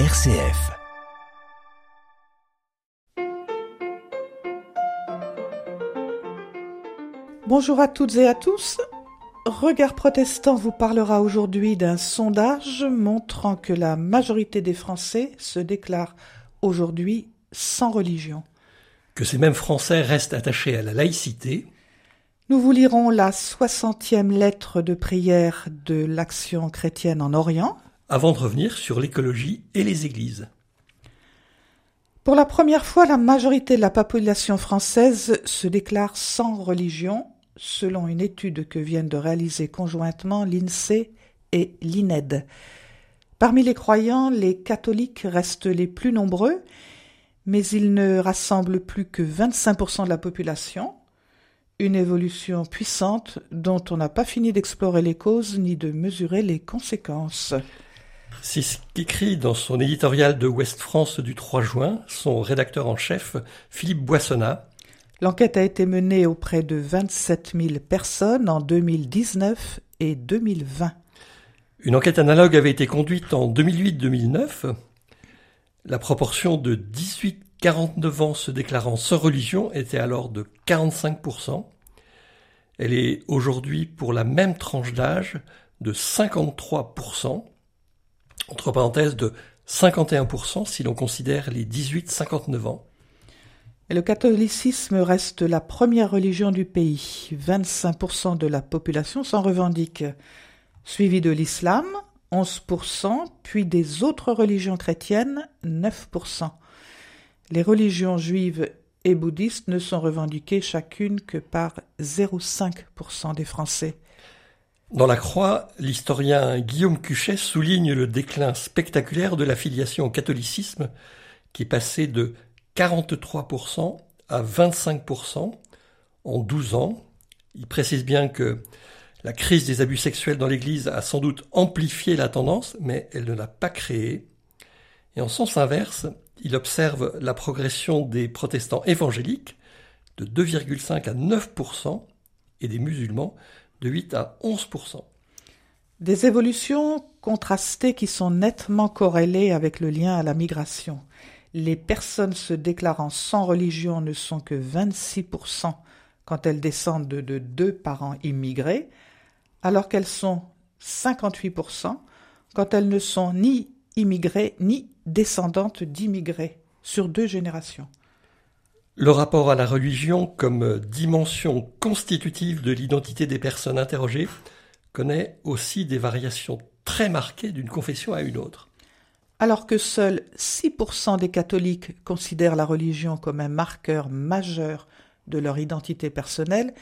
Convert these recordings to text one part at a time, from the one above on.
RCF. Bonjour à toutes et à tous. Regard protestant vous parlera aujourd'hui d'un sondage montrant que la majorité des Français se déclarent aujourd'hui sans religion. Que ces mêmes Français restent attachés à la laïcité. Nous vous lirons la soixantième lettre de prière de l'Action chrétienne en Orient. Avant de revenir sur l'écologie et les églises. Pour la première fois, la majorité de la population française se déclare sans religion, selon une étude que viennent de réaliser conjointement l'INSEE et l'INED. Parmi les croyants, les catholiques restent les plus nombreux, mais ils ne rassemblent plus que 25% de la population, une évolution puissante dont on n'a pas fini d'explorer les causes ni de mesurer les conséquences. C'est ce qu'écrit dans son éditorial de Ouest France du 3 juin son rédacteur en chef, Philippe Boissonnat. L'enquête a été menée auprès de 27 000 personnes en 2019 et 2020. Une enquête analogue avait été conduite en 2008-2009. La proportion de 18-49 ans se déclarant sans religion était alors de 45%. Elle est aujourd'hui pour la même tranche d'âge de 53%, entre parenthèses de 51% si l'on considère les 18-59 ans. Le catholicisme reste la première religion du pays. 25% de la population s'en revendique, suivi de l'islam, 11%, puis des autres religions chrétiennes, 9%. Les religions juives et bouddhistes ne sont revendiquées chacune que par 0,5% des Français. Dans la Croix, l'historien Guillaume Cuchet souligne le déclin spectaculaire de l'affiliation au catholicisme, qui est passé de 43% à 25% en 12 ans. Il précise bien que la crise des abus sexuels dans l'Église a sans doute amplifié la tendance, mais elle ne l'a pas créée. Et en sens inverse, il observe la progression des protestants évangéliques de 2,5 à 9% et des musulmans de 8 à 11%. Des évolutions contrastées qui sont nettement corrélées avec le lien à la migration. Les personnes se déclarant sans religion ne sont que 26% quand elles descendent de, de deux parents immigrés, alors qu'elles sont 58% quand elles ne sont ni immigrées ni descendantes d'immigrés sur deux générations. Le rapport à la religion comme dimension constitutive de l'identité des personnes interrogées connaît aussi des variations très marquées d'une confession à une autre. Alors que seuls 6% des catholiques considèrent la religion comme un marqueur majeur de leur identité personnelle,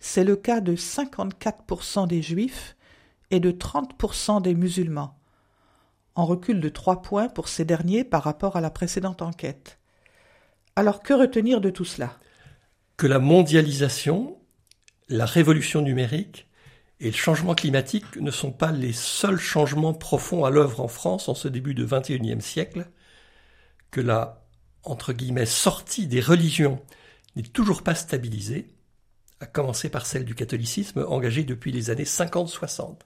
c'est le cas de 54% des juifs et de 30% des musulmans, en recul de 3 points pour ces derniers par rapport à la précédente enquête. Alors que retenir de tout cela? Que la mondialisation, la révolution numérique et le changement climatique ne sont pas les seuls changements profonds à l'œuvre en France en ce début de XXIe siècle, que la sortie des religions n'est toujours pas stabilisée, à commencer par celle du catholicisme engagée depuis les années 50-60.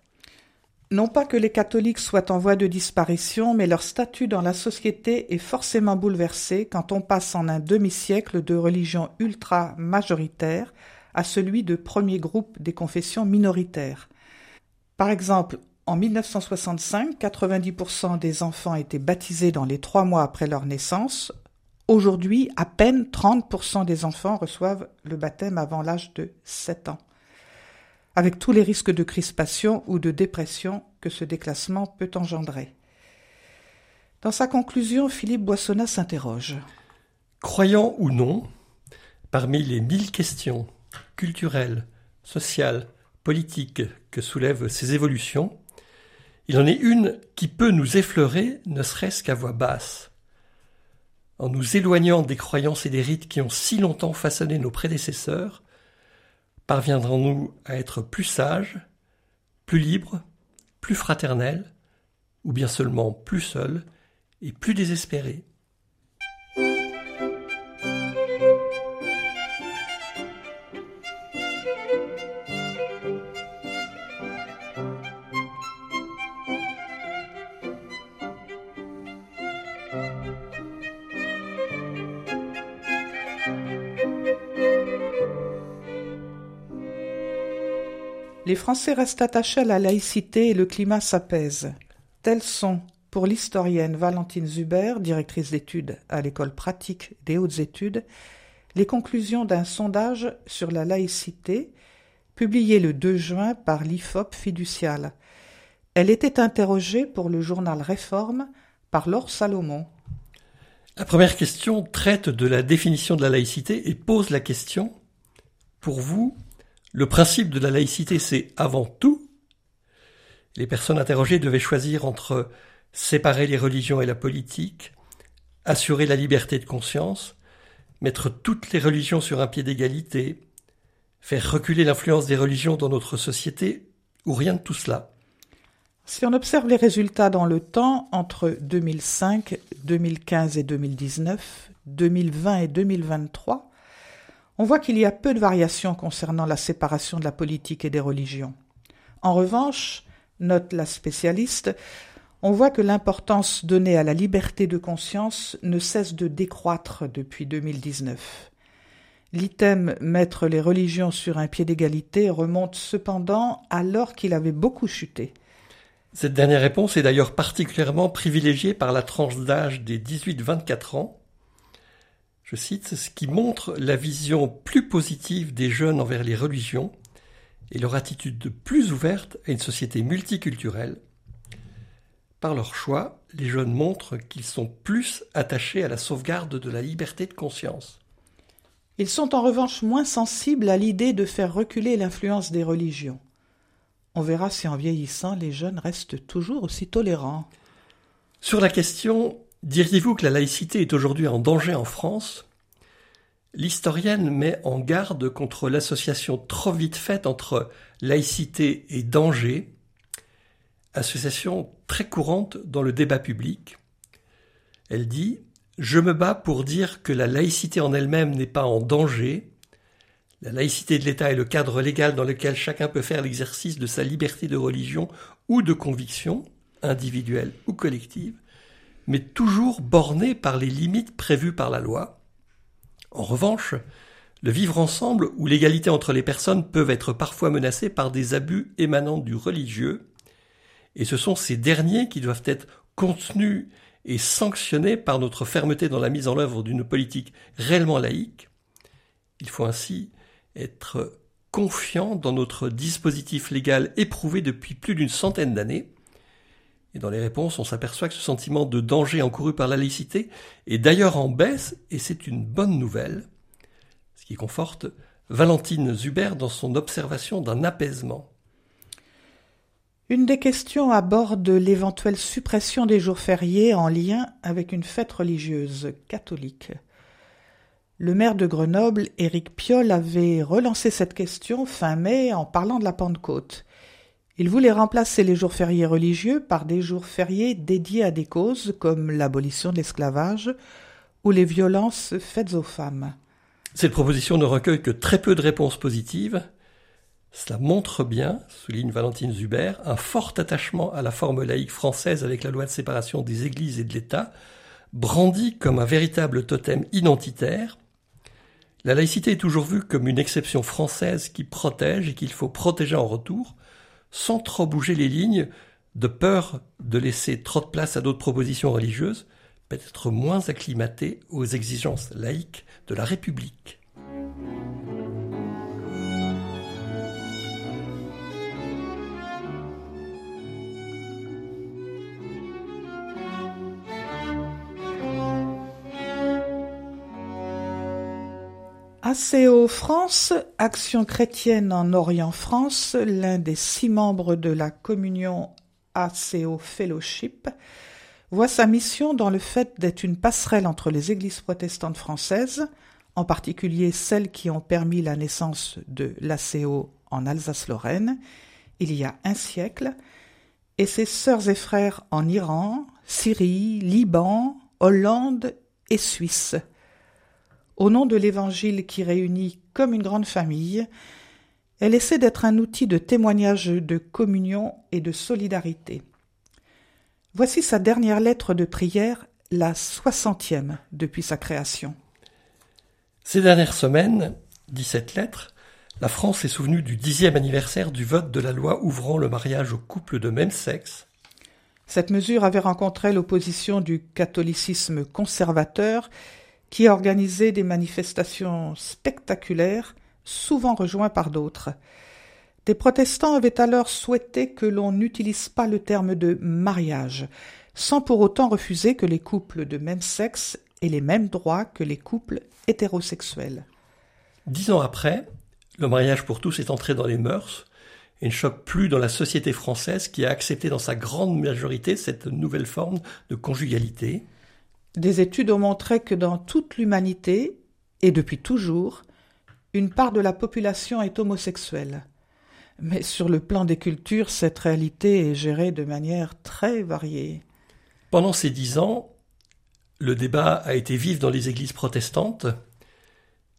Non pas que les catholiques soient en voie de disparition, mais leur statut dans la société est forcément bouleversé quand on passe en un demi-siècle de religion ultra majoritaire à celui de premier groupe des confessions minoritaires. Par exemple, en 1965, 90% des enfants étaient baptisés dans les trois mois après leur naissance. Aujourd'hui, à peine 30% des enfants reçoivent le baptême avant l'âge de 7 ans, avec tous les risques de crispation ou de dépression que ce déclassement peut engendrer. Dans sa conclusion, Philippe Boissonnat s'interroge. Croyant ou non, parmi les mille questions culturelle, sociale, politique que soulèvent ces évolutions, il en est une qui peut nous effleurer, ne serait-ce qu'à voix basse. En nous éloignant des croyances et des rites qui ont si longtemps façonné nos prédécesseurs, parviendrons-nous à être plus sages, plus libres, plus fraternels, ou bien seulement plus seuls et plus désespérés? Les Français restent attachés à la laïcité et le climat s'apaise. Tels sont, pour l'historienne Valentine Zuber, directrice d'études à l'école pratique des hautes études, les conclusions d'un sondage sur la laïcité publié le 2 juin par l'IFOP fiducial. Elle était interrogée pour le journal Réforme par Laure Salomon. La première question traite de la définition de la laïcité et pose la question Pour vous, le principe de la laïcité, c'est avant tout Les personnes interrogées devaient choisir entre séparer les religions et la politique, assurer la liberté de conscience, mettre toutes les religions sur un pied d'égalité, faire reculer l'influence des religions dans notre société, ou rien de tout cela. Si on observe les résultats dans le temps, entre 2005, 2015 et 2019, 2020 et 2023, on voit qu'il y a peu de variations concernant la séparation de la politique et des religions. En revanche, note la spécialiste, on voit que l'importance donnée à la liberté de conscience ne cesse de décroître depuis 2019. L'item mettre les religions sur un pied d'égalité remonte cependant alors qu'il avait beaucoup chuté. Cette dernière réponse est d'ailleurs particulièrement privilégiée par la tranche d'âge des 18-24 ans. Je cite, ce qui montre la vision plus positive des jeunes envers les religions et leur attitude plus ouverte à une société multiculturelle. Par leur choix, les jeunes montrent qu'ils sont plus attachés à la sauvegarde de la liberté de conscience. Ils sont en revanche moins sensibles à l'idée de faire reculer l'influence des religions. On verra si en vieillissant les jeunes restent toujours aussi tolérants. Sur la question Diriez-vous que la laïcité est aujourd'hui en danger en France? L'historienne met en garde contre l'association trop vite faite entre laïcité et danger, association très courante dans le débat public. Elle dit Je me bats pour dire que la laïcité en elle-même n'est pas en danger, la laïcité de l'État est le cadre légal dans lequel chacun peut faire l'exercice de sa liberté de religion ou de conviction, individuelle ou collective, mais toujours bornée par les limites prévues par la loi. En revanche, le vivre ensemble ou l'égalité entre les personnes peuvent être parfois menacés par des abus émanant du religieux, et ce sont ces derniers qui doivent être contenus et sanctionnés par notre fermeté dans la mise en œuvre d'une politique réellement laïque. Il faut ainsi être confiant dans notre dispositif légal éprouvé depuis plus d'une centaine d'années. Et dans les réponses, on s'aperçoit que ce sentiment de danger encouru par la laïcité est d'ailleurs en baisse, et c'est une bonne nouvelle, ce qui conforte Valentine Zuber dans son observation d'un apaisement. Une des questions aborde l'éventuelle suppression des jours fériés en lien avec une fête religieuse catholique. Le maire de Grenoble, Éric Piolle, avait relancé cette question fin mai en parlant de la Pentecôte. Il voulait remplacer les jours fériés religieux par des jours fériés dédiés à des causes comme l'abolition de l'esclavage ou les violences faites aux femmes. Cette proposition ne recueille que très peu de réponses positives. Cela montre bien, souligne Valentine Zuber, un fort attachement à la forme laïque française avec la loi de séparation des églises et de l'État, brandi comme un véritable totem identitaire, la laïcité est toujours vue comme une exception française qui protège et qu'il faut protéger en retour, sans trop bouger les lignes, de peur de laisser trop de place à d'autres propositions religieuses, peut-être moins acclimatées aux exigences laïques de la République. ACO France, Action chrétienne en Orient France, l'un des six membres de la communion ACO Fellowship, voit sa mission dans le fait d'être une passerelle entre les églises protestantes françaises, en particulier celles qui ont permis la naissance de l'ACO en Alsace-Lorraine, il y a un siècle, et ses sœurs et frères en Iran, Syrie, Liban, Hollande et Suisse au nom de l'Évangile qui réunit comme une grande famille, elle essaie d'être un outil de témoignage de communion et de solidarité. Voici sa dernière lettre de prière, la soixantième depuis sa création. Ces dernières semaines, dix-sept lettres, La France est souvenue du dixième anniversaire du vote de la loi ouvrant le mariage aux couples de même sexe. Cette mesure avait rencontré l'opposition du catholicisme conservateur qui a des manifestations spectaculaires, souvent rejoints par d'autres. Des protestants avaient alors souhaité que l'on n'utilise pas le terme de mariage, sans pour autant refuser que les couples de même sexe aient les mêmes droits que les couples hétérosexuels. Dix ans après, le mariage pour tous est entré dans les mœurs et ne choque plus dans la société française qui a accepté dans sa grande majorité cette nouvelle forme de conjugalité. Des études ont montré que dans toute l'humanité, et depuis toujours, une part de la population est homosexuelle. Mais sur le plan des cultures, cette réalité est gérée de manière très variée. Pendant ces dix ans, le débat a été vif dans les églises protestantes.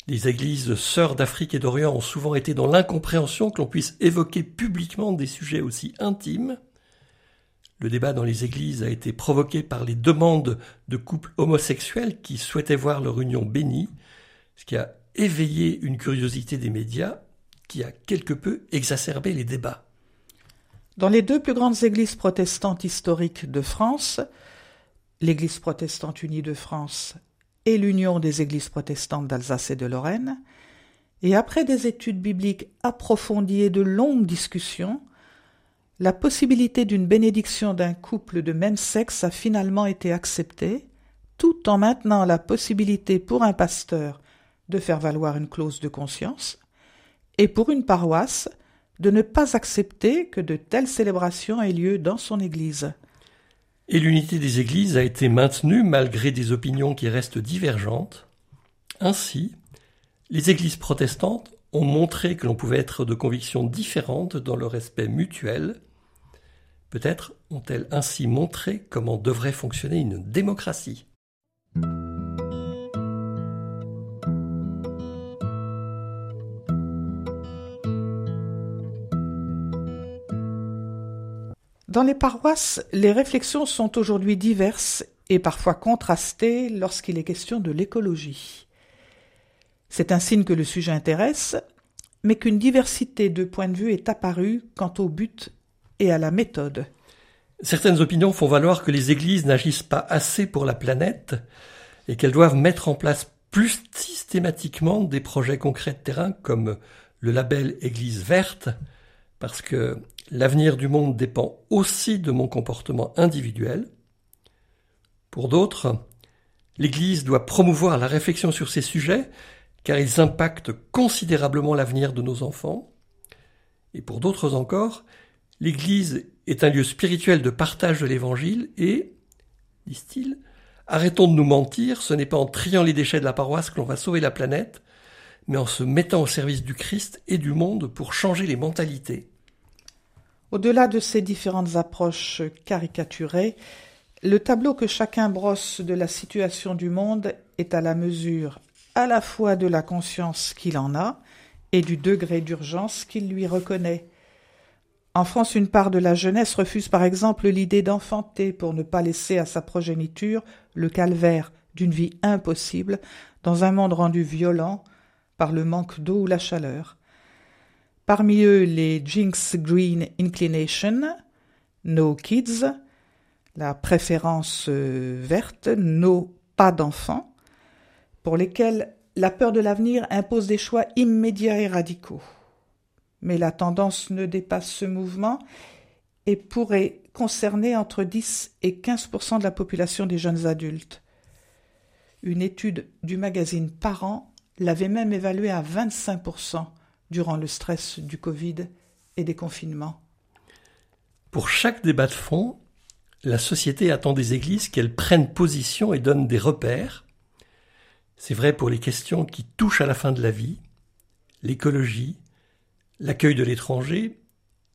Les églises sœurs d'Afrique et d'Orient ont souvent été dans l'incompréhension que l'on puisse évoquer publiquement des sujets aussi intimes. Le débat dans les églises a été provoqué par les demandes de couples homosexuels qui souhaitaient voir leur union bénie, ce qui a éveillé une curiosité des médias qui a quelque peu exacerbé les débats. Dans les deux plus grandes églises protestantes historiques de France, l'Église protestante unie de France et l'Union des églises protestantes d'Alsace et de Lorraine, et après des études bibliques approfondies et de longues discussions, la possibilité d'une bénédiction d'un couple de même sexe a finalement été acceptée, tout en maintenant la possibilité pour un pasteur de faire valoir une clause de conscience, et pour une paroisse de ne pas accepter que de telles célébrations aient lieu dans son Église. Et l'unité des Églises a été maintenue malgré des opinions qui restent divergentes. Ainsi, les Églises protestantes ont montré que l'on pouvait être de convictions différentes dans le respect mutuel. Peut-être ont-elles ainsi montré comment devrait fonctionner une démocratie. Dans les paroisses, les réflexions sont aujourd'hui diverses et parfois contrastées lorsqu'il est question de l'écologie. C'est un signe que le sujet intéresse, mais qu'une diversité de points de vue est apparue quant au but et à la méthode. Certaines opinions font valoir que les églises n'agissent pas assez pour la planète et qu'elles doivent mettre en place plus systématiquement des projets concrets de terrain comme le label Église verte, parce que L'avenir du monde dépend aussi de mon comportement individuel. Pour d'autres, l'Église doit promouvoir la réflexion sur ces sujets car ils impactent considérablement l'avenir de nos enfants. Et pour d'autres encore, l'Église est un lieu spirituel de partage de l'Évangile et, disent-ils, arrêtons de nous mentir, ce n'est pas en triant les déchets de la paroisse que l'on va sauver la planète, mais en se mettant au service du Christ et du monde pour changer les mentalités. Au-delà de ces différentes approches caricaturées, le tableau que chacun brosse de la situation du monde est à la mesure à la fois de la conscience qu'il en a et du degré d'urgence qu'il lui reconnaît. En France, une part de la jeunesse refuse par exemple l'idée d'enfanter pour ne pas laisser à sa progéniture le calvaire d'une vie impossible dans un monde rendu violent par le manque d'eau ou la chaleur. Parmi eux, les Jinx Green Inclination, No Kids, la préférence euh, verte, No Pas d'enfants, pour lesquels la peur de l'avenir impose des choix immédiats et radicaux. Mais la tendance ne dépasse ce mouvement et pourrait concerner entre 10 et 15% de la population des jeunes adultes. Une étude du magazine Parents l'avait même évalué à 25% durant le stress du Covid et des confinements. Pour chaque débat de fond, la société attend des églises qu'elles prennent position et donnent des repères. C'est vrai pour les questions qui touchent à la fin de la vie, l'écologie, l'accueil de l'étranger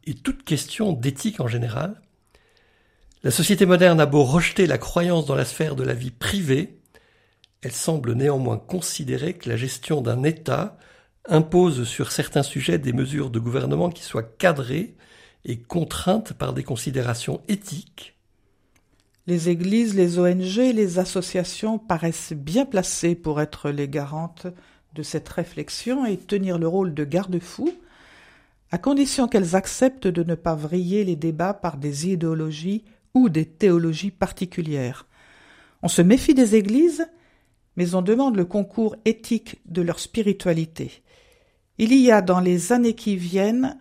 et toute question d'éthique en général. La société moderne a beau rejeter la croyance dans la sphère de la vie privée, elle semble néanmoins considérer que la gestion d'un État impose sur certains sujets des mesures de gouvernement qui soient cadrées et contraintes par des considérations éthiques. Les églises, les ONG, les associations paraissent bien placées pour être les garantes de cette réflexion et tenir le rôle de garde-fou, à condition qu'elles acceptent de ne pas vriller les débats par des idéologies ou des théologies particulières. On se méfie des églises, mais on demande le concours éthique de leur spiritualité. Il y a dans les années qui viennent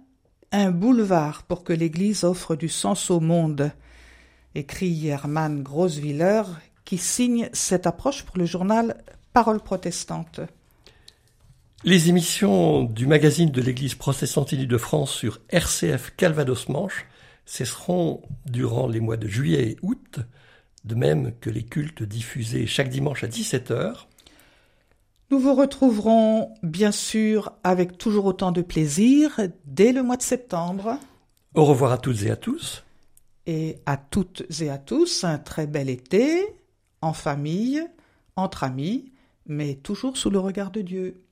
un boulevard pour que l'Église offre du sens au monde, écrit Hermann Grosswiller, qui signe cette approche pour le journal Parole protestante. Les émissions du magazine de l'Église protestante unie de France sur RCF Calvados Manche cesseront durant les mois de juillet et août, de même que les cultes diffusés chaque dimanche à 17h. Nous vous retrouverons bien sûr avec toujours autant de plaisir dès le mois de septembre. Au revoir à toutes et à tous. Et à toutes et à tous, un très bel été, en famille, entre amis, mais toujours sous le regard de Dieu.